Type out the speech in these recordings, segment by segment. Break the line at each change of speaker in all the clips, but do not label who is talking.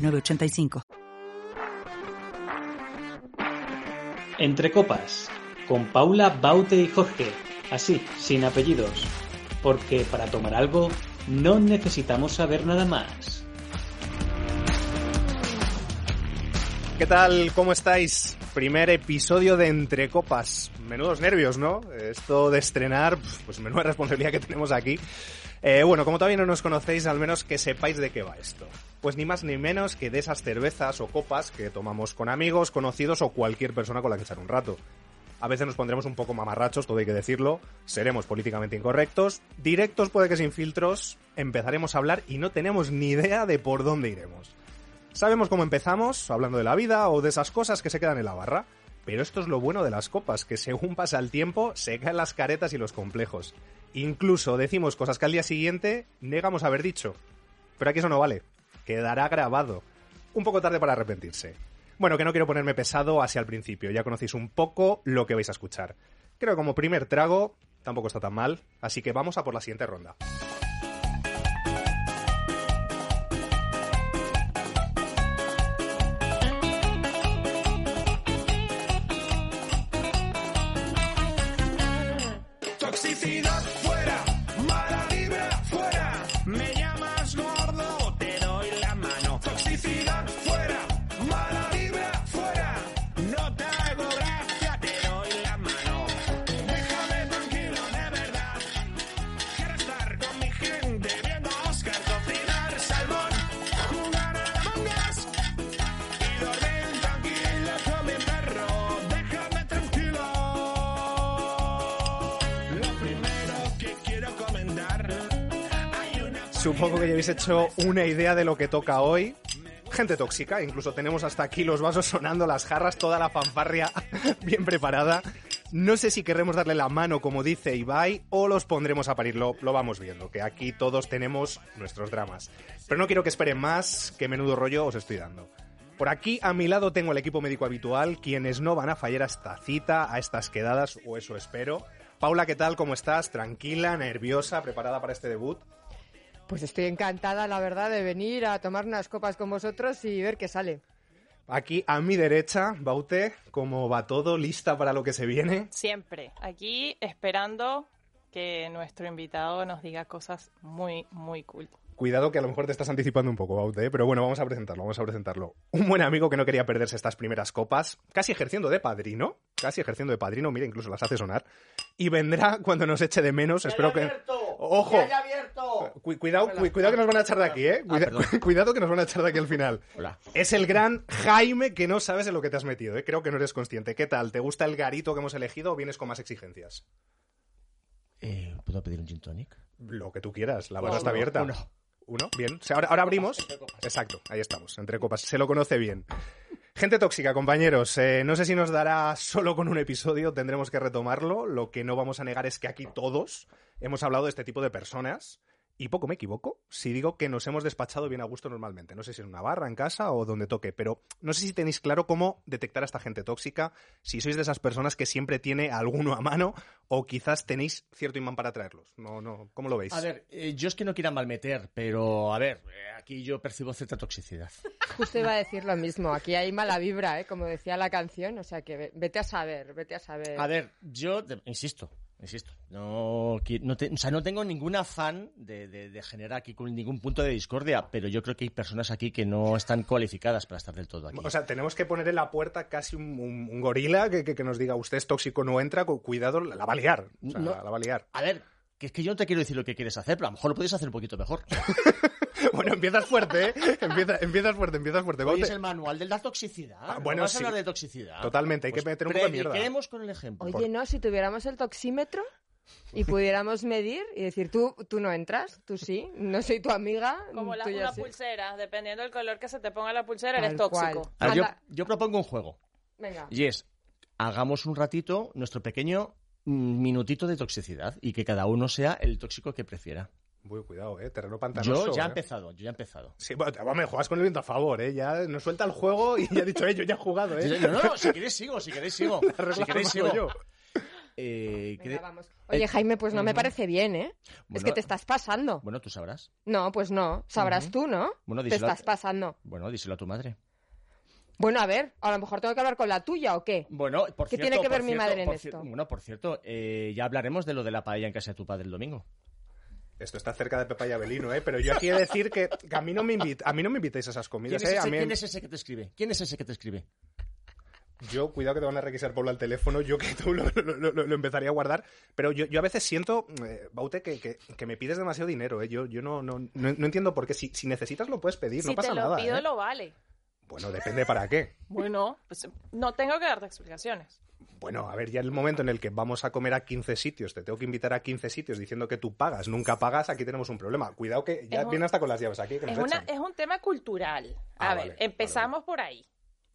906985.
Entre copas, con Paula, Baute y Jorge, así, sin apellidos, porque para tomar algo no necesitamos saber nada más.
¿Qué tal? ¿Cómo estáis? Primer episodio de Entre Copas. Menudos nervios, ¿no? Esto de estrenar, pues menuda responsabilidad que tenemos aquí. Eh, bueno, como todavía no nos conocéis, al menos que sepáis de qué va esto. Pues ni más ni menos que de esas cervezas o copas que tomamos con amigos, conocidos o cualquier persona con la que echar un rato. A veces nos pondremos un poco mamarrachos, todo hay que decirlo, seremos políticamente incorrectos, directos puede que sin filtros, empezaremos a hablar y no tenemos ni idea de por dónde iremos. Sabemos cómo empezamos, hablando de la vida o de esas cosas que se quedan en la barra, pero esto es lo bueno de las copas, que según pasa el tiempo se caen las caretas y los complejos. Incluso decimos cosas que al día siguiente negamos haber dicho. Pero aquí eso no vale. Quedará grabado. Un poco tarde para arrepentirse. Bueno, que no quiero ponerme pesado hacia el principio. Ya conocéis un poco lo que vais a escuchar. Creo que como primer trago tampoco está tan mal. Así que vamos a por la siguiente ronda. Supongo que ya habéis hecho una idea de lo que toca hoy. Gente tóxica, incluso tenemos hasta aquí los vasos sonando, las jarras, toda la fanfarria bien preparada. No sé si querremos darle la mano, como dice Ibai, o los pondremos a parir. Lo, lo vamos viendo, que aquí todos tenemos nuestros dramas. Pero no quiero que esperen más, que menudo rollo os estoy dando. Por aquí a mi lado tengo el equipo médico habitual, quienes no van a fallar a esta cita, a estas quedadas, o eso espero. Paula, ¿qué tal? ¿Cómo estás? Tranquila, nerviosa, preparada para este debut.
Pues estoy encantada, la verdad, de venir a tomar unas copas con vosotros y ver qué sale.
Aquí a mi derecha, Baute, ¿cómo va todo? ¿Lista para lo que se viene?
Siempre. Aquí esperando que nuestro invitado nos diga cosas muy, muy cool.
Cuidado que a lo mejor te estás anticipando un poco, Baute, ¿eh? pero bueno, vamos a presentarlo, vamos a presentarlo. Un buen amigo que no quería perderse estas primeras copas, casi ejerciendo de padrino, casi ejerciendo de padrino, mira, incluso las hace sonar, y vendrá cuando nos eche de menos, espero que... ¡Ojo! Cu- cuidado, cu- cuidado que nos van a echar de aquí, ¿eh? Cuida- cuidado que nos van a echar de aquí al final.
Hola.
Es el gran Jaime que no sabes en lo que te has metido, ¿eh? Creo que no eres consciente. ¿Qué tal? ¿Te gusta el garito que hemos elegido o vienes con más exigencias?
Eh, ¿Puedo pedir un gin tonic?
Lo que tú quieras, la barra está abierta.
uno.
Uno, bien. O sea, ahora, ahora abrimos. Exacto, ahí estamos, entre copas. Se lo conoce bien. Gente tóxica, compañeros. eh, no sé si nos dará solo con un episodio, tendremos que retomarlo. Lo que no vamos a negar es que aquí todos hemos hablado de este tipo de personas. Y poco me equivoco si digo que nos hemos despachado bien a gusto normalmente. No sé si en una barra, en casa o donde toque, pero no sé si tenéis claro cómo detectar a esta gente tóxica, si sois de esas personas que siempre tiene a alguno a mano o quizás tenéis cierto imán para traerlos. No, no, ¿cómo lo veis?
A ver, eh, yo es que no quiera malmeter, pero a ver, eh, aquí yo percibo cierta toxicidad.
Justo iba a decir lo mismo. Aquí hay mala vibra, ¿eh? como decía la canción. O sea que ve- vete a saber, vete a saber.
A ver, yo insisto, insisto, no, no, te- o sea, no tengo ningún afán de, de- de generar aquí ningún punto de discordia, pero yo creo que hay personas aquí que no están cualificadas para estar del todo aquí.
O sea, tenemos que poner en la puerta casi un, un- un gorila que, que- que nos diga usted es tóxico, no entra, cu- cuidado, la, la va a liar. O sea,
No.
la va a liar.
a ver, que es que yo no te quiero decir lo que quieres hacer, pero a lo mejor lo puedes hacer un poquito mejor.
Bueno, empiezas fuerte, ¿eh? Empieza- empiezas fuerte, empiezas fuerte. Baute.
es el manual de la toxicidad.
Ah,
¿no
bueno,
vas
sí.
a hablar de toxicidad.
Totalmente, hay que
Pues
meter un poco de mierda.
con el ejemplo.
Oye, no, si tuviéramos el toxímetro. y pudiéramos medir y decir, tú, tú no entras, tú sí, no soy tu amiga,
Como
tú ya
una
sí.
pulsera, dependiendo del color que se te ponga la pulsera,
Tal
eres tóxico.
cual.
A ver, yo, yo propongo un juego.
Venga.
Y es, hagamos un ratito nuestro pequeño mm, minutito de toxicidad y que cada uno sea el tóxico que prefiera.
Uy, cuidado, ¿eh? Terreno pantanoso.
Yo ya he
¿eh?
empezado, yo ya he empezado.
Sí, bueno, te- me juegas con el viento a favor, ¿eh? Ya nos suelta el juego y ya he dicho, eh, yo ya he jugado, ¿eh?
No, no, no, si queréis sigo, si queréis sigo. Si queréis sigo.
yo.
Eh,
Venga,
cre-
vamos. Oye, Jaime, pues no me parece bien, ¿eh? es que te estás pasando.
Bueno, tú sabrás.
No, pues no. Sabrás tú, ¿no?
Bueno,
te
a-
estás pasando.
Bueno, díselo a tu madre.
Bueno, a ver, a lo mejor tengo que hablar con la tuya o qué.
Bueno, por
¿Qué
cierto,
tiene que ver mi
cierto,
madre en esto?
Bueno, por cierto, eh, ya hablaremos de lo de la paella en casa de tu padre el domingo.
Esto está cerca de Pepa y Abelino, ¿eh? Pero yo de decir que, que a, mí no me invit- a mí no me invitéis a esas
¿Quién
comidas,
es,
¿eh? A
ese,
mí-
quién es ese que te escribe? ¿Quién es ese que te escribe?
Yo, cuidado que te van a requisar por al teléfono, yo que tú lo, lo- lo- lo empezaría a guardar, pero yo, yo a veces siento, eh, Baute, que, que- que me pides demasiado dinero, ¿eh? Yo, yo no, no, no, no entiendo por qué. Si, si necesitas lo puedes pedir,
Si
no pasa
te lo
nada,
pido,
¿eh?
lo vale.
Bueno, depende para qué.
Bueno, pues no tengo que darte explicaciones.
Bueno, a ver, ya en el momento en el que vamos a comer a 15 sitios, te tengo que invitar a 15 sitios diciendo que tú pagas, nunca pagas, aquí tenemos un problema. Cuidado que ya
un-
viene hasta con las llaves aquí, que nos
Es, una, es un tema cultural. A
Ah,
ver,
vale,
empezamos por ahí.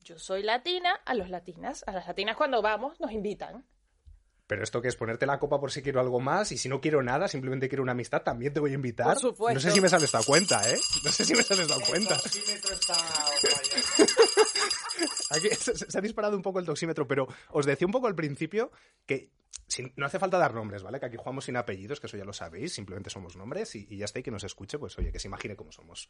Yo soy latina, a los latinas, a las latinas cuando vamos nos invitan.
Pero esto que es ponerte la copa por si quiero algo más y si no quiero nada, simplemente quiero una amistad, también te voy a invitar.
Por supuesto.
No sé si me sales dado cuenta, ¿eh? No sé si me sales dado cuenta. Aquí se, se ha disparado un poco el toxímetro, pero os decía un poco al principio que no hace falta dar nombres, ¿vale? Que aquí jugamos sin apellidos, que eso ya lo sabéis, simplemente somos nombres y, ya está, y que nos escuche, pues oye, que se imagine cómo somos.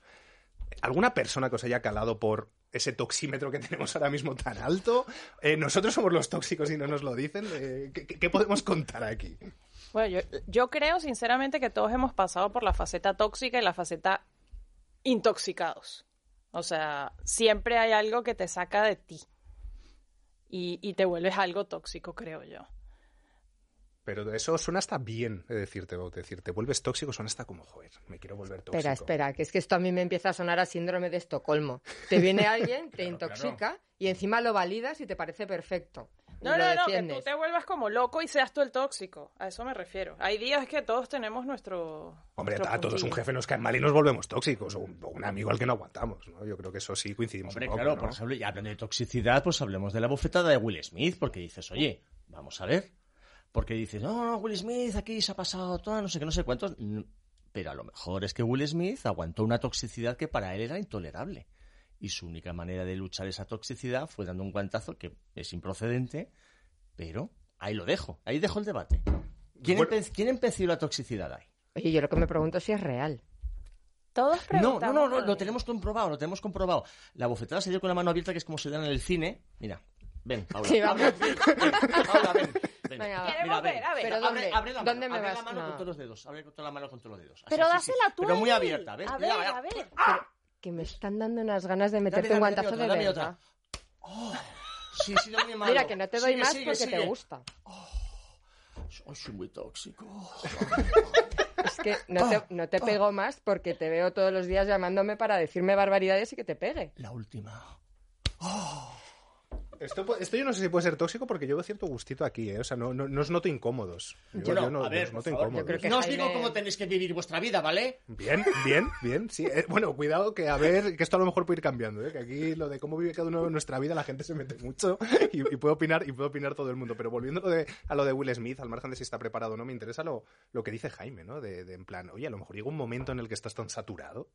¿Alguna persona que os haya calado por ese toxímetro que tenemos ahora mismo tan alto? Eh, nosotros somos los tóxicos y no nos lo dicen. Eh, ¿qué, podemos contar aquí?
Bueno, yo, creo sinceramente que todos hemos pasado por la faceta tóxica y la faceta intoxicados. O sea, siempre hay algo que te saca de ti y te vuelves algo tóxico, creo yo.
Pero eso suena hasta bien, de decirte, Bau, de decir, te vuelves tóxico, suena hasta como, joder, me quiero volver tóxico.
Espera, espera, que es que esto a mí me empieza a sonar a síndrome de Estocolmo. Te viene alguien, te intoxica y encima lo validas y te parece perfecto.
No, no, no, que tú te vuelvas como loco y seas tú el tóxico. A eso me refiero. Hay días que todos tenemos nuestro.
Hombre,
nuestro
a todos un jefe nos cae mal y nos volvemos tóxicos, o un, o un amigo al que no aguantamos, ¿no? Yo creo que eso sí coincidimos
Hombre,
un poco,
claro,
¿no?
por ejemplo, ya hablando de toxicidad, pues hablemos de la bofetada de Will Smith, porque dices, oye, vamos a ver. Porque dices, no, no, Will Smith aquí se ha pasado todo, no sé qué, no sé cuántos. Pero a lo mejor es que Will Smith aguantó una toxicidad que para él era intolerable. Y su única manera de luchar esa toxicidad fue dando un guantazo que es improcedente, pero ahí lo dejo, ahí dejo el debate. ¿Quién,
Bueno.
empe- quién empeció la toxicidad ahí?
Oye, yo lo que me pregunto es si es real.
Todos
No, no, no, no,
lo
lo tenemos comprobado, lo tenemos comprobado. La bofetada se dio con la mano abierta, que es como se da en el cine. Mira, ven, Paula.
Sí, vamos.
Abre, ven, ven, Paula, ven.
Queremos
Mira,
ver, a ver.
Pero
Abre,
¿dónde?
abre la mano,
¿Dónde me
abre
vas?
la mano
No.
con todos los dedos, abre con toda la mano con todos los dedos. Así,
Pero
así, sí.
dásela tú.
Pero muy abierta, ¿ves?
A ver,
mira.
a ver.
Pero que me están dando unas ganas de meterte
Dame,
un
dame,
guantazo de
otra, dame. Sí, sí, malo.
Mira, que no te doy
Sigue,
más
sigue,
porque
sigue.
te gusta.
Soy, soy muy tóxico.
Es que no te, no te pego más porque te veo todos los días llamándome para decirme barbaridades y que te pegue.
La última.
Esto, esto yo no sé si puede ser tóxico porque yo veo cierto gustito aquí, ¿eh? O sea, no, no, no os noto incómodos. Yo, no,
a ver,
os noto
favor,
incómodos.
No os digo cómo tenéis que vivir vuestra vida, ¿vale?
Bien, bien, bien, sí. Eh, bueno, cuidado que a ver, que esto a lo mejor puede ir cambiando, ¿eh? Que aquí lo de cómo vive cada uno de nuestra vida, la gente se mete mucho y, y puede opinar y puede opinar todo el mundo. Pero volviendo a lo de, a lo de Will Smith, al margen de si está preparado o no, me interesa lo, lo que dice Jaime, ¿no? De, de en plan, oye, a lo mejor llega un momento en el que estás tan saturado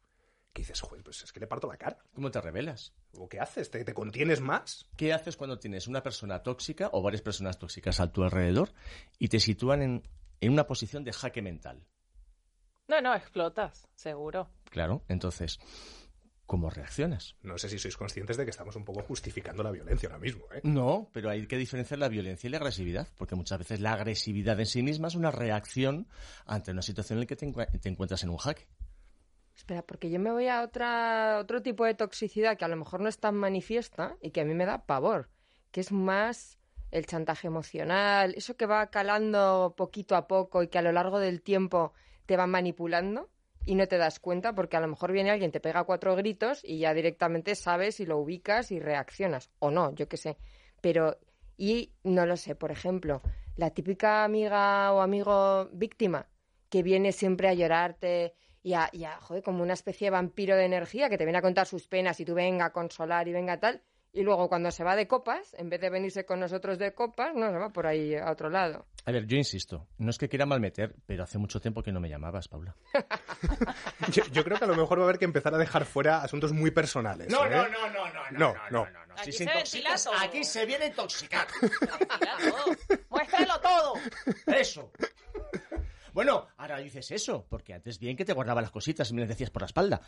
que dices, joder, pues es que le parto la cara.
¿Cómo te revelas?
¿O qué haces? ¿Te, te contienes más?
¿Qué haces cuando tienes una persona tóxica o varias personas tóxicas a tu alrededor y te sitúan en, en una posición de jaque mental?
No, no, explotas, seguro.
Claro, entonces, ¿cómo reaccionas?
No sé si sois conscientes de que estamos un poco justificando la violencia ahora mismo, ¿eh?
No, pero hay que diferenciar la violencia y la agresividad, porque muchas veces la agresividad en sí misma es una reacción ante una situación en la que te, te encuentras en un jaque.
Espera, porque yo me voy a otra, otro tipo de toxicidad que a lo mejor no es tan manifiesta y que a mí me da pavor, que es más el chantaje emocional, eso que va calando poquito a poco y que a lo largo del tiempo te va manipulando y no te das cuenta porque a lo mejor viene alguien, te pega cuatro gritos y ya directamente sabes y lo ubicas y reaccionas. O no, yo qué sé. Pero, y no lo sé, por ejemplo, la típica amiga o amigo víctima que viene siempre a llorarte y a, y a, joder, como una especie de vampiro de energía que te viene a contar sus penas y tú venga a consolar y venga tal. Y luego cuando se va de copas, en vez de venirse con nosotros de copas, no se va por ahí a otro lado.
A ver, yo insisto, no es que quiera malmeter, pero hace mucho tiempo que no me llamabas, Paula.
Yo, yo creo que a lo mejor va a haber que empezar a dejar fuera asuntos muy personales. ¿eh?
no, no, no,
No, no.
Aquí
Si
se
se
ventila
intoxica,
todo.
aquí se viene a intoxicar.
Tranquila, todo. Muéstralo todo.
Eso. Bueno, ahora dices eso, porque antes bien que te guardaba las cositas y me las decías por la espalda.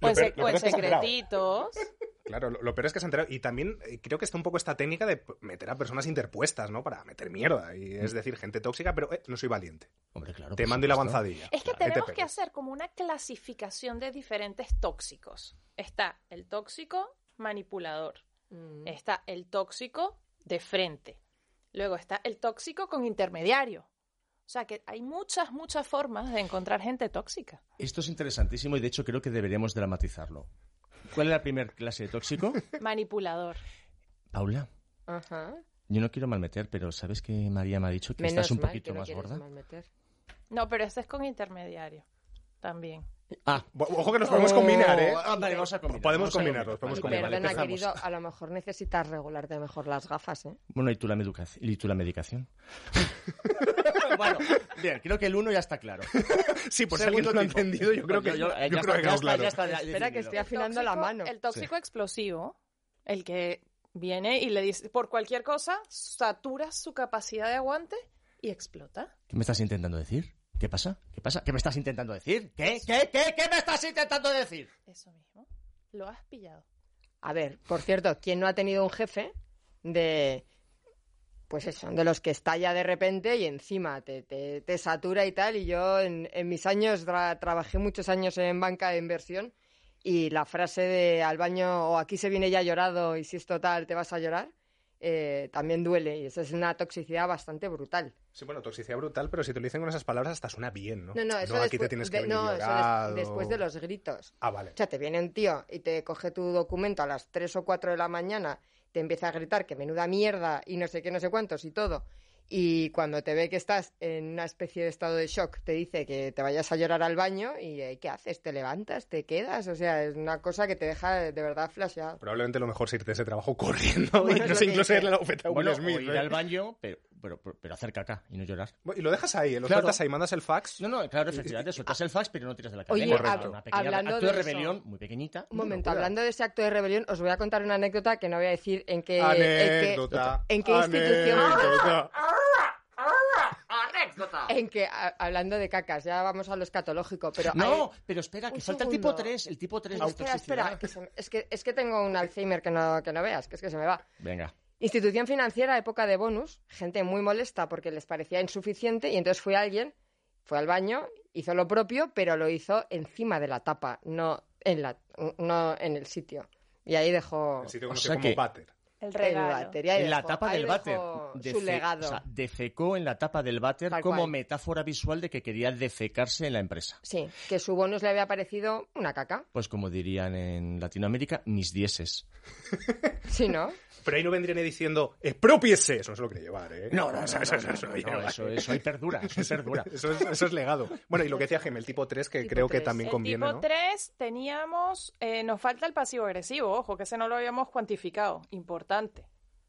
O en,
peor-
sec-
lo
o en
peor es que se ha enterado.
secretitos.
Claro, lo, lo peor es que se ha enterado. Y también eh, creo que está un poco esta técnica de meter a personas interpuestas, ¿no? Para meter mierda. Y es decir, gente tóxica, pero eh, no soy valiente.
Hombre, claro.
Te mando y la avanzadilla.
Es que tenemos que hacer como una clasificación de diferentes tóxicos. Está el tóxico manipulador.
Mm.
Está el tóxico de frente. Luego está el tóxico con intermediario. O sea que hay muchas, muchas formas de encontrar gente tóxica.
Esto es interesantísimo y de hecho creo que deberíamos dramatizarlo. ¿Cuál es la primera clase de tóxico?
Manipulador.
Paula,
Ajá.
yo no quiero malmeter, pero ¿sabes que María me ha dicho que
Menos
estás un
mal
poquito
que no
más gorda?
malmeter.
No, pero este es con intermediario. También.
Ah,
Ojo que nos podemos combinar, ¿eh?
Vale, vamos a combinar.
Podemos
vamos
combinarlos,
combinar.
podemos
perdona,
empezamos.
querido, a lo mejor necesitas regularte mejor las gafas, ¿eh?
Bueno, ¿y tú la, medica- y tú la medicación? bueno, bien, creo que el uno ya está claro.
Sí, por si alguien no lo ha entendido, yo creo que,
Yo-
yo,
yo- ya
creo
está,
que claro.
ya está, ya
Espera, que estoy afilando la mano.
El tóxico explosivo, el que viene y le dice, por cualquier cosa, satura su capacidad de aguante y explota.
¿Qué me estás intentando decir? ¿Qué pasa? ¿Qué pasa? ¿Qué me estás intentando decir? ¿Qué? ¿Qué? ¿Qué? ¿Qué me estás intentando decir?
Eso mismo. Lo has pillado.
A ver, por cierto, ¿quién no ha tenido un jefe de. Pues eso, de los que estalla de repente y encima te, te, te satura y tal? Y yo en, en mis años tra- trabajé muchos años en banca de inversión y la frase de al baño o aquí se viene ya llorado y si es total te vas a llorar, eh, también duele y eso es una toxicidad bastante brutal.
Sí, bueno, toxicidad brutal, pero si te lo dicen con esas palabras hasta suena bien, ¿no?
No, no, eso
aquí te tienes que
de-
venir
no, eso des- después de los gritos.
Ah, vale.
O sea, te viene un tío y te coge tu documento a las 3 o 4 de la mañana, te empieza a gritar que menuda mierda y no sé qué, no sé cuántos y todo. Y cuando te ve que estás en una especie de estado de shock, te dice que te vayas a llorar al baño y eh, ¿qué haces? ¿Te levantas? ¿Te quedas? O sea, es una cosa que te deja de verdad flasheado.
Probablemente lo mejor es irte de ese trabajo corriendo
Bueno,
y
es
no sé, incluso la bofeta a Will
Bueno,
Smith.
o ir
¿eh?
al baño, pero, pero, pero hacer caca y no llorar.
Y lo dejas ahí, ¿eh? lo
Claro.
sueltas ahí, mandas el fax.
No, no, claro, efectivamente, sueltas el fax, pero no tiras de la
Oye,
cadena.
hab-
Una pequeña
hablando
acto de,
de eso-
rebelión muy pequeñita.
Un momento, hablando de ese acto de rebelión, os voy a contar una anécdota que no voy a decir en qué, en qué-
Anécdota.
en qué institución-
anécdota.
en que, a- hablando de cacas, ya vamos a lo escatológico, pero...
No,
hay-
pero espera, que
Un
falta el tipo 3, el tipo 3
Pero
de
espera, espera,
toxicidad.
que se es, que, es que tengo un Alzheimer que no, que no veas, que es que se me va.
Venga.
Institución financiera, época de bonus, gente muy molesta porque les parecía insuficiente y entonces fue alguien, fue al baño, hizo lo propio, pero lo hizo encima de la tapa, no en, la, no en el sitio. Y ahí dejó
El sitio
O
conocido
sea
como
que-
váter.
El regalo.
En la tapa del váter.
Su legado.
o sea, defecó en la tapa del váter
Tal
como
cual.
metáfora visual de que quería defecarse en la empresa.
Sí, que su bonus le había parecido una caca.
Pues como dirían en Latinoamérica, mis dieces.
Sí, ¿no?
Pero ahí no vendrían diciendo, expropiese. Eso no se lo quiere llevar, ¿eh?
No, no,
eso, eso, eso, eso,
No,
lleva,
eso, eso ahí perdura, eso ahí perdura.
Eso es, eso es legado. Bueno, y lo que decía Gem, el tipo 3, que
Tipo
creo que
3.
también
El
conviene,
tipo
¿no?
3 teníamos, eh, nos falta el pasivo agresivo, ojo, que ese no lo habíamos cuantificado, importante.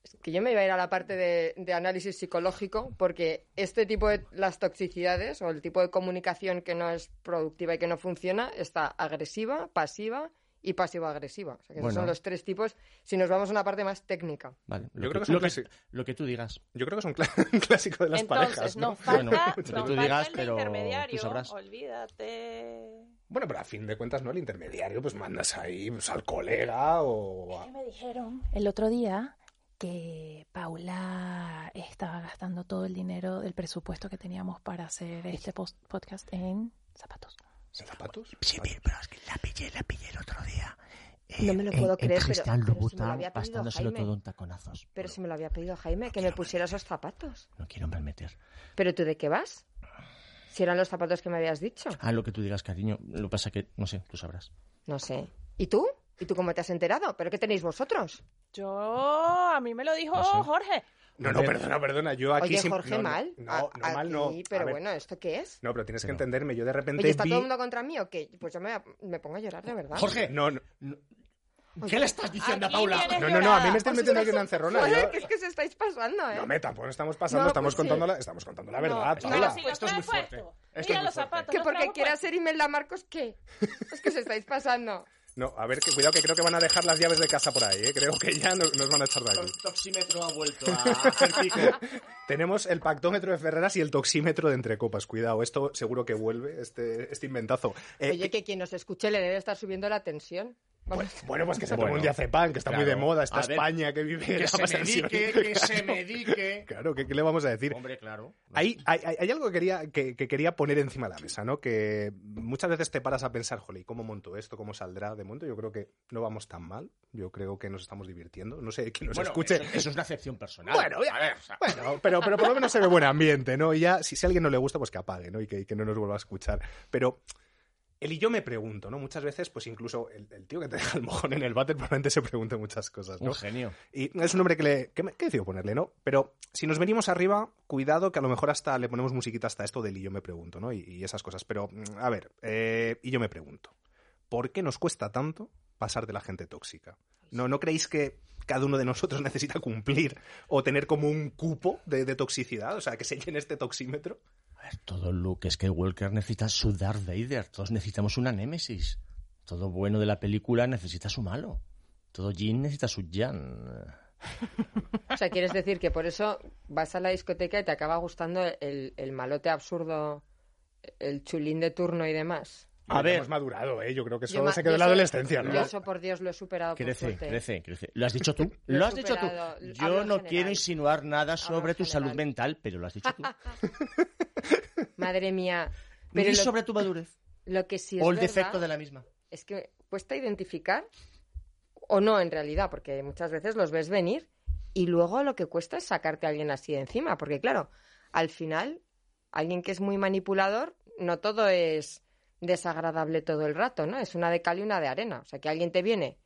Es que yo me iba a ir a la parte de, de análisis psicológico porque este tipo de las toxicidades o el tipo de comunicación que no es productiva y que no funciona está agresiva, pasiva y pasivo-agresiva. O sea, que esos son los tres tipos si nos vamos a una parte más técnica.
Vale,
Yo
lo,
creo
que,
que es un
lo, que, lo que tú digas.
Yo creo que es un, clásico de las
Entonces,
parejas, ¿no?
falta,
Bueno, lo que tú
falta
digas, pero tú
intermediario,
sabrás.
olvídate.
Bueno, pero a fin de cuentas, ¿no? El intermediario, pues mandas ahí pues, al colega o... a-
me dijeron el otro día que Paula estaba gastando todo el dinero del presupuesto que teníamos para hacer este post- podcast en zapatos.
¿En zapatos?
Sí, pero es que la pillé, la pillé el otro día.
No me lo puedo creer, pero-
Cristian
pero si me lo había pedido
gastándoselo
Jaime.
todo en taconazos.
Pero si me lo había pedido Jaime, que me pusiera esos zapatos.
No quiero malmeter.
¿Pero tú de qué vas? Si eran los zapatos que me habías dicho.
Ah, lo que tú digas, cariño. Lo que pasa que, no sé, tú sabrás.
No sé. ¿Y tú? ¿Y tú cómo te has enterado? ¿Pero qué tenéis vosotros?
Yo, a mí me lo dijo
No sé.
Jorge.
No, no, perdona, perdona. Yo aquí
Oye, Jorge,
no, no,
mal.
No,
A-
no, mal no.
aquí, Pero bueno, ¿esto qué es?
No, pero tienes que entenderme. Yo de repente
Oye, ¿está
vi...
todo el mundo contra mí o qué? Pues yo me, me pongo a llorar de verdad.
Jorge,
No, no,
¿qué le estás diciendo a Paula?
no, no, no, a mí me estoy metiendo aquí una encerrona.
Joder,
yo-
que es que se estáis pasando, ¿eh?
No, me tampoco estamos pasando,
No,
estamos,
pues sí.
contando la, estamos contando la verdad,
no,
Paula.
lo
Esto es muy fuerte.
puesto.
Esto es
Mira
muy
los
fuerte.
zapatos.
que porque quiera ser Imelda Marcos, ¿qué? Es que se estáis pasando.
No, a ver, que cuidado que creo que van a dejar las llaves de casa por ahí, ¿eh? Creo que ya nos, nos van a echar de
El
aquí.
toxímetro ha vuelto a hacer pico.
Tenemos el pactómetro de Ferreras y el toxímetro de Entrecopas. Cuidado, esto seguro que vuelve, este, este inventazo. Eh,
Oye, que quien nos escuche le debe estar subiendo la tensión. Vamos.
Bueno, pues que se
Bueno,
tome un diazepam, que está muy de
claro.
moda, esta
A ver,
España que vive
Que se medique, que se medique.
Claro, ¿qué, qué le vamos a decir?
Hombre, claro.
Hay, hay, hay- algo que quería, que, que quería poner encima de la mesa, ¿no? Que muchas veces te paras a pensar, jole, ¿y cómo monto esto? ¿Cómo saldrá? De momento yo creo que no vamos tan mal. Yo creo que nos estamos divirtiendo. No sé quién nos
Bueno,
escuche.
Eso, eso es una acepción personal.
Bueno, ya-
a ver, o sea,
Bueno, pero, pero por lo menos se ve buen ambiente, ¿no? Y ya, si, si a alguien no le gusta, pues que apague, ¿no? Y que, y que no nos vuelva a escuchar. Pero el y yo me pregunto, ¿no? Muchas veces, pues incluso el, el tío que te deja el mojón en el váter probablemente se pregunte muchas cosas, ¿no?
un genio.
Y es un nombre que le. me- ¿Qué decido ponerle, no? Pero si nos venimos arriba, cuidado que a lo mejor hasta le ponemos musiquita hasta esto del y yo me pregunto, ¿no? Y, y esas cosas. Pero, mm, a ver, eh, y yo me pregunto, ¿por qué nos cuesta tanto pasar de la gente tóxica? ¿No, ¿No creéis que cada uno de nosotros necesita cumplir o tener como un cupo de, de toxicidad? O sea, que se llene este toxímetro.
Todo Luke Skywalker necesita su Darth Vader. Todos necesitamos una némesis. Todo bueno de la película necesita su malo. Todo Jin necesita su Jan.
O sea, ¿quieres decir que por eso vas a la discoteca y te acaba gustando el, el malote absurdo, el chulín de turno y demás?
A ver.
Hemos madurado, ¿eh? Yo creo que eso se quedó en la adolescencia, ¿no?
Yo eso, por Dios, lo he superado por
Crece,
suerte.
crece, crece. ¿Lo has dicho tú?
Lo
has dicho tú.
Hablo
Yo no
general.
quiero insinuar nada sobre tu salud mental, pero lo has dicho tú.
Madre mía. Pero
Ni
lo,
sobre tu madurez.
lo que sí es
o el
verdad
defecto de la misma.
es que cuesta identificar, o no en realidad, porque muchas veces los ves venir y luego lo que cuesta es sacarte a alguien así de encima, porque claro, al final, alguien que es muy manipulador, no todo es desagradable todo el rato, ¿no? Es una de cal y una de arena. O sea, que alguien te viene.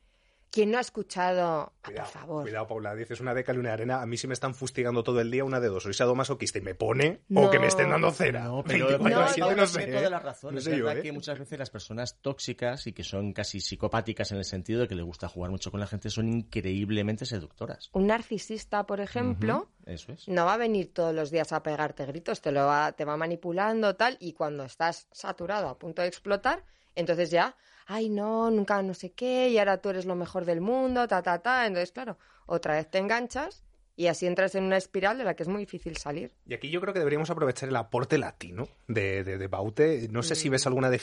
¿Quién no ha escuchado? Ah,
Cuidado,
por favor.
cuidado, Paula. Dices una de cal y una arena. A mí si me están fustigando todo el día, una de dos. Soy sadomasoquista y me pone, o
No.
que me estén dando cera.
No, pero,
24
pero
No,
a 7,
Paula
no
tiene
sé,
toda la razón.
No
es
sé yo,
verdad
¿eh?
que muchas veces las personas tóxicas y que son casi psicopáticas en el sentido de que les gusta jugar mucho con la gente son increíblemente seductoras.
Un narcisista, por ejemplo,
Eso es.
no va a venir todos los días a pegarte gritos, te lo va, te va manipulando tal, y cuando estás saturado a punto de explotar, entonces ya, ay no, nunca no sé qué, y ahora tú eres lo mejor del mundo, ta ta ta, entonces claro, otra vez te enganchas y así entras en una espiral de la que es muy difícil salir.
Y aquí yo creo que deberíamos aprovechar el aporte latino de, de, de Baute. No sé si ves alguna eh,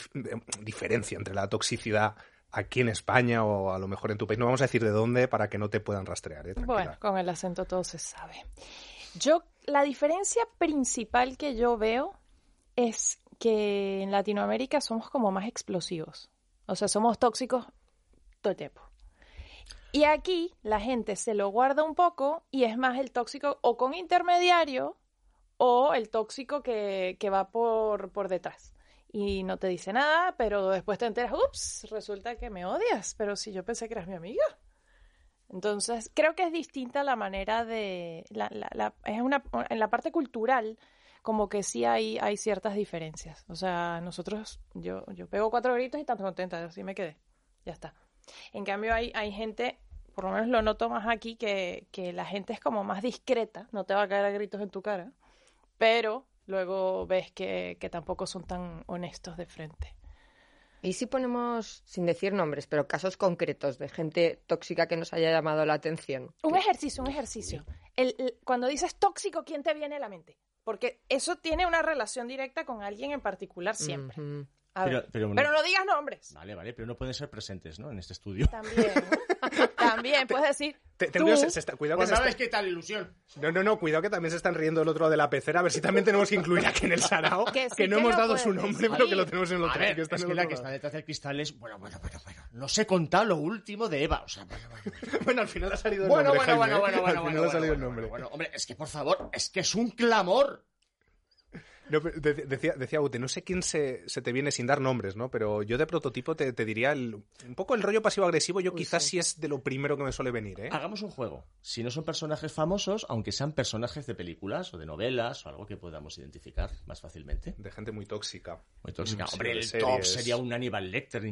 diferencia entre la toxicidad aquí en España o a lo mejor en tu país. No vamos a decir de dónde para que no te puedan rastrear. ¿eh?
Bueno, con el acento todo se sabe. Yo, la diferencia principal que yo veo es que en Latinoamérica somos como más explosivos. O sea, somos tóxicos todo el tiempo. Y aquí la gente se lo guarda un poco y es más el tóxico o con intermediario o el tóxico que, que va por, por detrás. Y no te dice nada, pero después te enteras, ups, resulta que me odias, pero si yo pensé que eras mi amiga. Entonces, creo que es distinta la manera de... La, la- es una, en la parte cultural, como que sí hay, hay ciertas diferencias. O sea, nosotros, yo, yo pego cuatro gritos y tan contenta, así me quedé. Ya está. En cambio, hay, hay gente, por lo menos lo noto más aquí, que, que la gente es como más discreta, no te va a caer a gritos en tu cara, pero luego ves que, que tampoco son tan honestos de frente.
Y si ponemos, sin decir nombres, pero casos concretos de gente tóxica que nos haya llamado la atención.
Un ejercicio, un ejercicio. El- el- cuando dices tóxico, ¿quién te viene a la mente? Porque eso tiene una relación directa con alguien en particular siempre. A
Pero-
ver,
pero
pero,
no-
no digas nombres.
Vale, vale, pero no pueden ser presentes, ¿no? En este estudio.
También. También puedes decir.
Te- te
tú,
digo, se- se está- cuidado que
Pues
se
sabes
está-
qué tal ilusión.
No, no, no, cuidado que también se están riendo el otro lado de la pecera. A ver si también tenemos que incluir aquí en el sarao.
Que
que,
sí
no
que
hemos
lo
dado su nombre,
decir.
pero que lo tenemos en el
A
otro.
ver,
que está en
es
el
que la que está detrás del cristal es... Bueno, bueno, bueno, bueno. No se contado lo último de Eva. O sea, bueno, bueno, bueno.
Bueno, al final ha salido el
Bueno,
nombre.
bueno,
Jaime,
bueno,
¿eh?
bueno, bueno,
Al
bueno,
final ha
bueno,
salido el
bueno,
nombre.
bueno, bueno. Hombre, es que por favor, es que es un clamor.
No, pero de- decía, decía Ute, no sé quién se, se te viene sin dar nombres, ¿no? Pero yo de prototipo te, te diría el- un poco el rollo pasivo-agresivo, yo quizás sí. es de lo primero que me suele venir, ¿eh?
Hagamos un juego. Si no son personajes famosos, aunque sean personajes de películas o de novelas o algo que podamos identificar más fácilmente.
De gente muy tóxica.
Muy tóxica.
Mm, sí,
Hombre, el
series.
top sería un Aníbal Lecter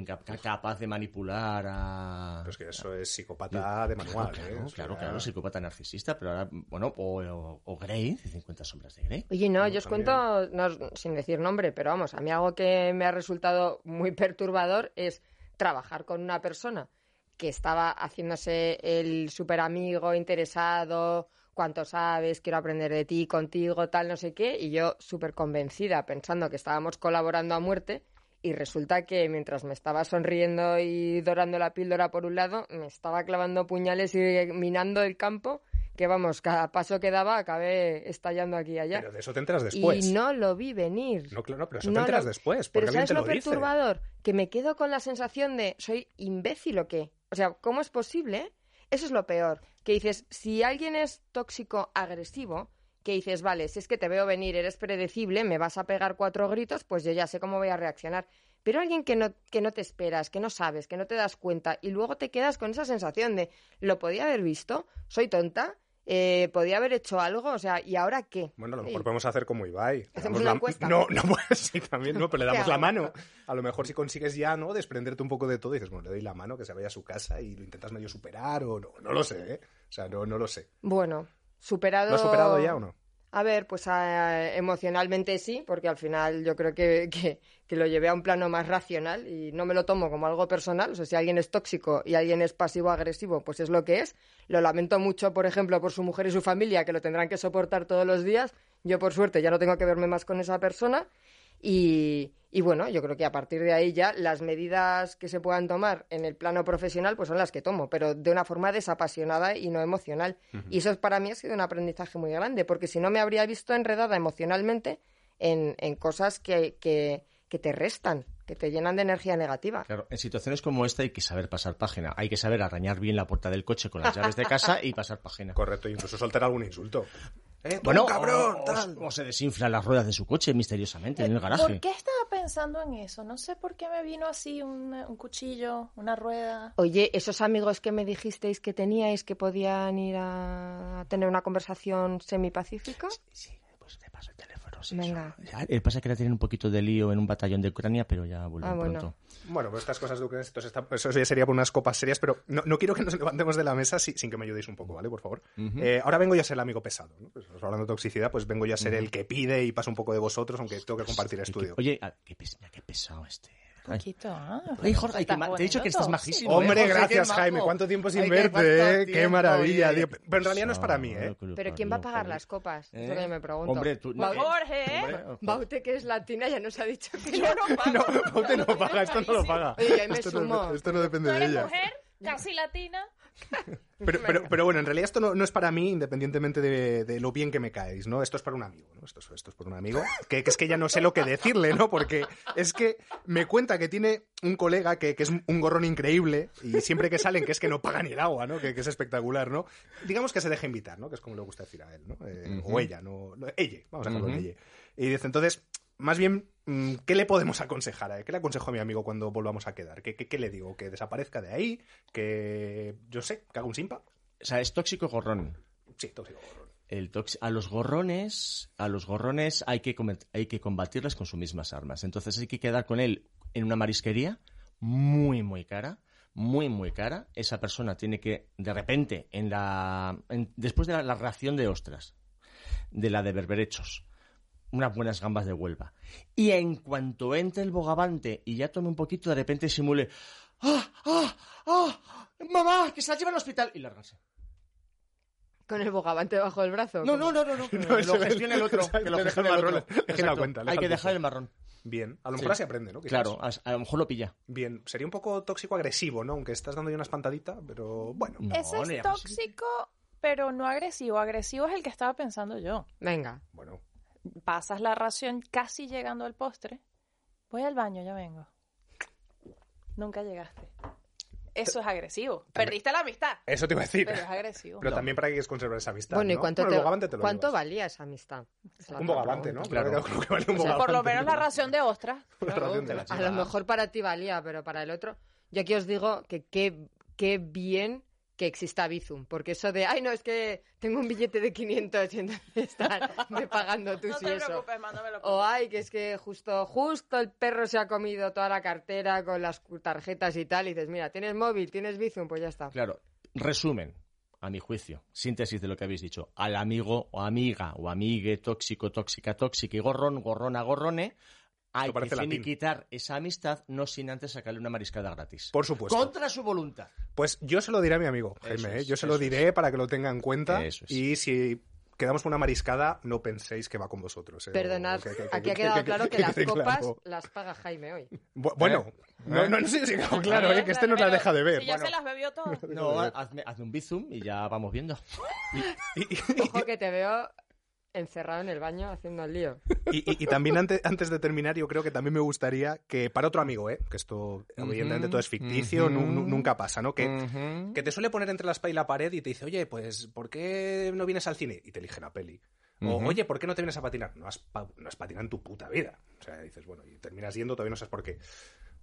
capaz de manipular a...
Pero es que eso es psicópata de manual,
Claro,
¿eh?
claro,
O sea,
claro, psicópata narcisista, pero ahora, bueno, o, o, o Grey, de 50 sombras de Grey.
Oye, no, yo os cuento, no sin decir nombre, pero vamos, a mí algo que me ha resultado muy perturbador es trabajar con una persona que estaba haciéndose el súper amigo, interesado, cuánto sabes, quiero aprender de ti, contigo, tal, no sé qué, y yo súper convencida, pensando que estábamos colaborando a muerte, y resulta que mientras me estaba sonriendo y dorando la píldora por un lado, me estaba clavando puñales y minando el campo, que vamos, cada paso que daba acabé estallando aquí y allá.
Pero de eso te enteras después.
Y no lo vi venir.
No, claro, pero eso
No
te enteras
lo-
después,
Pero
porque alguien
¿sabes
te
lo,
lo dice.
perturbador? Que me quedo con la sensación de, ¿soy imbécil o qué? O sea, ¿cómo es posible? Eso es lo peor. Que dices, si alguien es tóxico agresivo, que dices, vale, si es que te veo venir, eres predecible, me vas a pegar cuatro gritos, pues yo ya sé cómo voy a reaccionar. Pero alguien que no, que no te esperas, que no sabes, que no te das cuenta, y luego te quedas con esa sensación de, ¿lo podía haber visto? ¿Soy tonta? Eh, ¿Podía haber hecho algo? O sea, ¿y ahora qué?
Bueno, a lo
Sí.
mejor podemos hacer como Ibai.
Hacemos una
la-
encuesta.
No, no, pues sí, también no, pero le
¿Qué
damos la mano. A lo mejor si consigues ya, ¿no? Desprenderte un poco de todo y dices, bueno, le doy la mano, que se vaya a su casa y lo intentas medio superar o no. No lo sé, ¿eh? O sea, no, no lo sé.
Bueno, superado.
¿Lo has superado ya o no?
A ver, pues ah, emocionalmente sí, porque al final yo creo que, que, que lo llevé a un plano más racional y no me lo tomo como algo personal. O sea, si alguien es tóxico y alguien es pasivo-agresivo, pues es lo que es. Lo lamento mucho, por ejemplo, por su mujer y su familia, que lo tendrán que soportar todos los días. Yo, por suerte, ya no tengo que verme más con esa persona. Y, y bueno, yo creo que a partir de ahí ya las medidas que se puedan tomar en el plano profesional pues son las que tomo, pero de una forma desapasionada y no emocional. Y eso para mí ha sido un aprendizaje muy grande, porque si no me habría visto enredada emocionalmente en, en cosas que, que, que te restan, que te llenan de energía negativa.
Claro, en situaciones como esta hay que saber pasar página. Hay que saber arañar bien la puerta del coche con las llaves de casa y pasar página.
Correcto, incluso soltar algún insulto. ¡Eh,
Bueno,
cabrón!
o,
tal.
o se desinflan las ruedas de su coche misteriosamente en el
¿Por
garaje.
qué estaba pensando en eso? No sé por qué me vino así un, un cuchillo, una rueda.
Oye, esos amigos que me dijisteis que teníais que podían ir a tener una conversación semipacífica.
Sí, pues te paso
Venga.
eso. Ya, El pasa es que ahora tienen un poquito de lío en un batallón de Ucrania, pero ya vuelven
Ah, bueno.
pronto.
Bueno, pues estas cosas de Ucrania, está- eso ya sería por unas copas serias, pero no, no quiero que nos levantemos de la mesa si- sin que me ayudéis un poco, ¿vale? Por favor. Eh, ahora vengo yo a ser el amigo pesado, ¿no? Pues, hablando de toxicidad, pues vengo yo a ser el que pide y pasa un poco de vosotros, aunque tengo que compartir estudio.
oye, ah, qué pesado este.
Poquito, ah.
Ay, Jorge, ay, te he dicho que estás majísimo.
tóxico.
Hombre,
¿eh, Jorge?
gracias
Qué.
Jaime. ¿Cuánto tiempo sin
Ay, qué
verte? eh? Qué
tiempo,
maravilla,
oye.
tío. Pero en realidad no es para mí, ¿eh?
Pero ¿quién va a pagar las copas?
¿Eh?
Es lo que me pregunto.
Hombre, tú...
Va-
Jorge, ¿eh?
Baute, que es latina, ya nos ha dicho que
Yo no pago.
No, Baute no paga, esto no lo paga.
Oye, ahí me
esto, no,
sumo.
esto no depende de ella.
mujer, casi latina.
Pero, pero, pero bueno, en realidad esto no, no es para mí, independientemente de, de lo bien que me caéis, ¿no? Esto es para un amigo, ¿no? Esto es, esto es para un amigo, que, que es que ya no sé lo que decirle, ¿no? Porque es que me cuenta que tiene un colega que, que es un gorrón increíble y siempre que salen que es que no paga ni el agua, ¿no? Que, que es espectacular, ¿no? Digamos que se deja invitar, ¿no? Que es como le gusta decir a él, ¿no? Eh, O ella, ¿no? Ella, vamos a en
Ujú.
ella. Y dice, entonces, más bien, mm, ¿qué le podemos aconsejar? a él? ¿Qué le aconsejo a mi amigo cuando volvamos a quedar? ¿Qué, qué, qué le digo? ¿Que desaparezca de ahí? ¿Que, yo sé, que haga un simpa?
O sea, es tóxico gorrón.
Sí, tóxico gorrón.
El a los gorrones, a los gorrones hay que, hay que combatirles con sus mismas armas. Entonces hay que quedar con él en una marisquería muy, muy cara, muy, muy cara. Esa persona tiene que, de repente, en la, en- después de la, la ración de ostras, de la de berberechos, unas buenas gambas de Huelva. Y en cuanto entre el bogavante y ya tome un poquito, de repente simule, ¡ah, ah, ah! ¡Mamá! ¡Que se la lleva al hospital! Y largarse.
Con el bogavante bajo el brazo.
No, no, no, no, no. que
No,
lo
es-
gestione el otro. Que lo
deja el
gestione el
marrón,
otro.
la cuenta,
Hay que dejar el marrón.
Bien, a lo
Sí.
mejor así aprende, ¿no? Quizás.
Claro, a, a lo mejor lo pilla.
Bien, sería un poco tóxico-agresivo, ¿no? Aunque estás dando ya una espantadita, pero bueno.
No,
es tóxico, pero no agresivo. Agresivo es el que estaba pensando yo.
Venga.
Bueno,
Pasas la ración casi llegando al postre. Voy al baño, ya vengo. Nunca llegaste. Eso es agresivo. Perdiste la amistad,
Eso te iba a decir.
pero es agresivo.
Pero también para que quieres conservar esa amistad.
Bueno, ¿y cuánto,
Bueno,
te-
el bogavante te lo
cuánto
llevas.
valía esa amistad? Es
Un bogavante, ¿no? Creo que- creo que vale un
O sea, por lo menos la ración de ostras.
La ración de la
A lo mejor para ti valía, pero para el otro. Yo aquí os digo que qué, qué bien que exista Bizum, porque eso de, ay, no, es que tengo un billete de 500 y entonces están me pagando tú
No
sí
te
eso.
preocupes, por
O ay, que es que justo, justo el perro se ha comido toda la cartera con las tarjetas y tal, y dices, mira, tienes móvil, tienes Bizum, pues ya está.
Claro, resumen, a mi juicio, síntesis de lo que habéis dicho. Al amigo o amiga o amigue tóxico, tóxica, tóxica y gorrón, gorrona, gorrone, hay que finiquitar esa amistad no sin antes sacarle una mariscada gratis.
Por supuesto.
Contra su voluntad.
Pues yo se lo diré a mi amigo, Jaime. ¿eh? Yo se lo diré para que lo tenga en cuenta.
Eso es.
Y si quedamos con una mariscada, no penséis que va con vosotros. ¿eh?
Perdonad,
O que- que- que-
aquí ha
que-
quedado
que-
claro que
que
las copas
claro.
las paga Jaime hoy.
Bu- Bueno, no, no, no sé si ha quedado claro,
Eh,
¿eh? que este nos la deja de ver.
Si ya se las bebió todas.
No, hazme, hazme un bizum y ya vamos viendo.
Ojo que te veo encerrado en el baño haciendo el lío.
Y, y- y también antes, antes de terminar, yo creo que también me gustaría que para otro amigo, ¿eh? que esto evidentemente todo es ficticio, nu- nu- nunca pasa, ¿no? Que, que te suele poner entre la espalda y la pared y te dice, oye, pues, ¿por qué no vienes al cine? Y te elige una peli. O, oye, ¿por qué no te vienes a patinar? No has, pa- no has patinado en tu puta vida. O sea, dices, bueno, y terminas yendo, todavía no sabes por qué.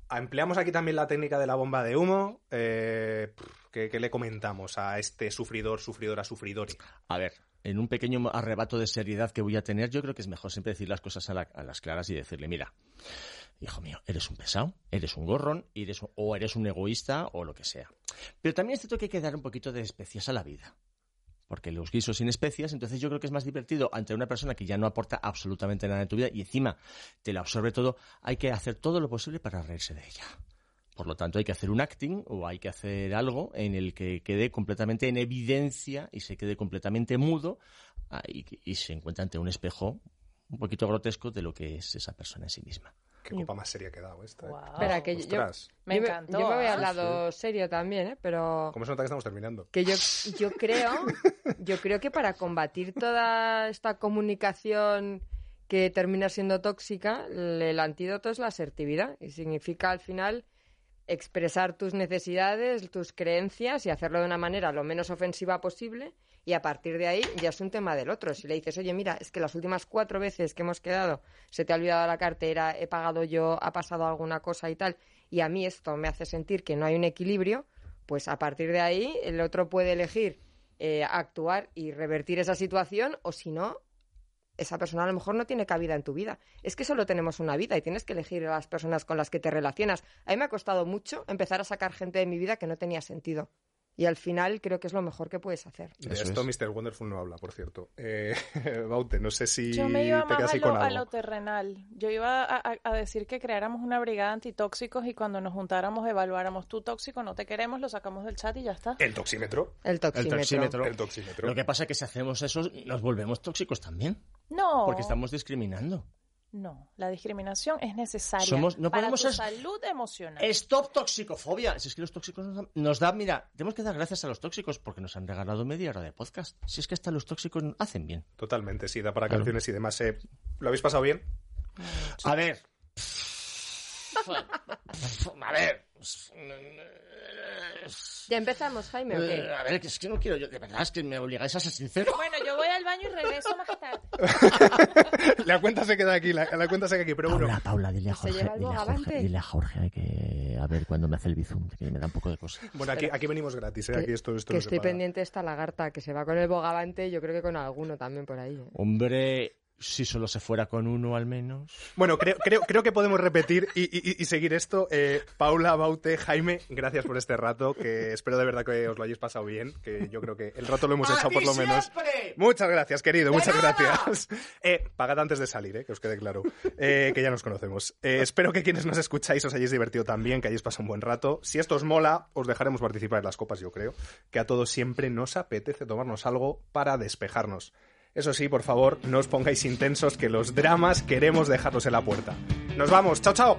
Ah, Empleamos aquí también la técnica de la bomba de humo. Eh, ¿qué, qué le comentamos a este sufridor, sufridora, sufridori?
A ver, en un pequeño arrebato de seriedad que voy a tener, yo creo que es mejor siempre decir las cosas a, la- a las claras y decirle, mira, hijo mío, eres un pesado, eres un gorrón, eres o eres un egoísta o lo que sea. Pero también es cierto que hay que dar un poquito de especias a la vida. Porque los guisos sin especias, entonces yo creo que es más divertido ante una persona que ya no aporta absolutamente nada en tu vida y encima te la absorbe todo, hay que hacer todo lo posible para reírse de ella. Por lo tanto, hay que hacer un acting o hay que hacer algo en el que quede completamente en evidencia y se quede completamente mudo ah, y, y se encuentre ante un espejo un poquito grotesco de lo que es esa persona en sí misma.
Qué copa más seria ha quedado esta. ¿eh?
Wow.
Espera, que yo,
Me encantó,
yo me voy
¿ah?
al lado serio también, ¿eh? Pero
¿cómo se nota que estamos terminando?
que yo, yo creo, yo creo que para combatir toda esta comunicación que termina siendo tóxica, el, el antídoto es la asertividad y significa al final expresar tus necesidades, tus creencias y hacerlo de una manera lo menos ofensiva posible y a partir de ahí ya es un tema del otro. Si le dices, oye, mira, es que las últimas cuatro veces que hemos quedado se te ha olvidado la cartera, he pagado yo, ha pasado alguna cosa y tal, y a mí esto me hace sentir que no hay un equilibrio, pues a partir de ahí el otro puede elegir eh, actuar y revertir esa situación o si no, esa persona a lo mejor no tiene cabida en tu vida. Es que solo tenemos una vida y tienes que elegir a las personas con las que te relacionas. A mí me ha costado mucho empezar a sacar gente de mi vida que no tenía sentido. Y al final creo que es lo mejor que puedes hacer.
De
Eso
esto
es.
Mr. Wonderful no habla, por cierto. Eh, Baute, no sé si
Yo me iba
te
más a lo,
con
a
algo.
lo terrenal. Yo iba a, a- a decir que creáramos una brigada antitóxicos y cuando nos juntáramos evaluáramos tú tóxico, no te queremos, lo sacamos del chat y ya está.
El toxímetro.
El toxímetro.
toxímetro.
El toxímetro.
Lo que pasa es que si hacemos eso, nos volvemos tóxicos también.
No.
Porque estamos discriminando.
No, la discriminación es necesaria
Somos- no
para
podemos
tu salud emocional.
Stop toxicofobia. Si es que los tóxicos nos dan, nos dan- mira, tenemos que dar gracias a los tóxicos porque nos han regalado media hora de podcast. Si es que hasta los tóxicos hacen bien.
Totalmente, sí, da para
Claro.
canciones y demás. eh. ¿Lo habéis pasado bien?
A ver. A ver.
¿Ya empezamos, Jaime, o qué?
Eh, A ver, que es que no quiero yo. De verdad, es que me obligáis a ser sincero.
Bueno, yo voy al baño y regreso más tarde.
la cuenta se queda aquí, la, la cuenta se queda aquí, pero bueno.
Paula, Paula, dile a
¿Se
Jorge,
lleva el
dile a
bogavante?
Jorge, dile a Jorge que a ver cuándo me hace el bizum, que me da un poco de cosa.
Bueno, aquí, aquí venimos gratis, ¿eh?
Que-
Aquí esto, esto
que
no
estoy
paga.
pendiente de esta lagarta que se va con el bogavante, yo creo que con alguno también por ahí. ¿eh?
Hombre, si solo se fuera con uno al menos.
Bueno, creo, creo, creo que podemos repetir y, y- y seguir esto. Eh, Paula, Baute, Jaime, gracias por este rato, que espero de verdad que os lo hayáis pasado bien, que yo creo que el rato lo hemos echado por lo menos. Muchas gracias, querido, muchas gracias. Eh, pagad antes de salir, eh, que os quede claro, eh, que ya nos conocemos. Eh, espero que quienes nos escucháis os hayáis divertido también, que hayáis pasado un buen rato. Si esto os mola, os dejaremos participar en las copas, yo creo, que a todos siempre nos apetece tomarnos algo para despejarnos. Eso sí, por favor, no os pongáis intensos, que los dramas queremos dejarlos en la puerta. Nos vamos, chao, chao.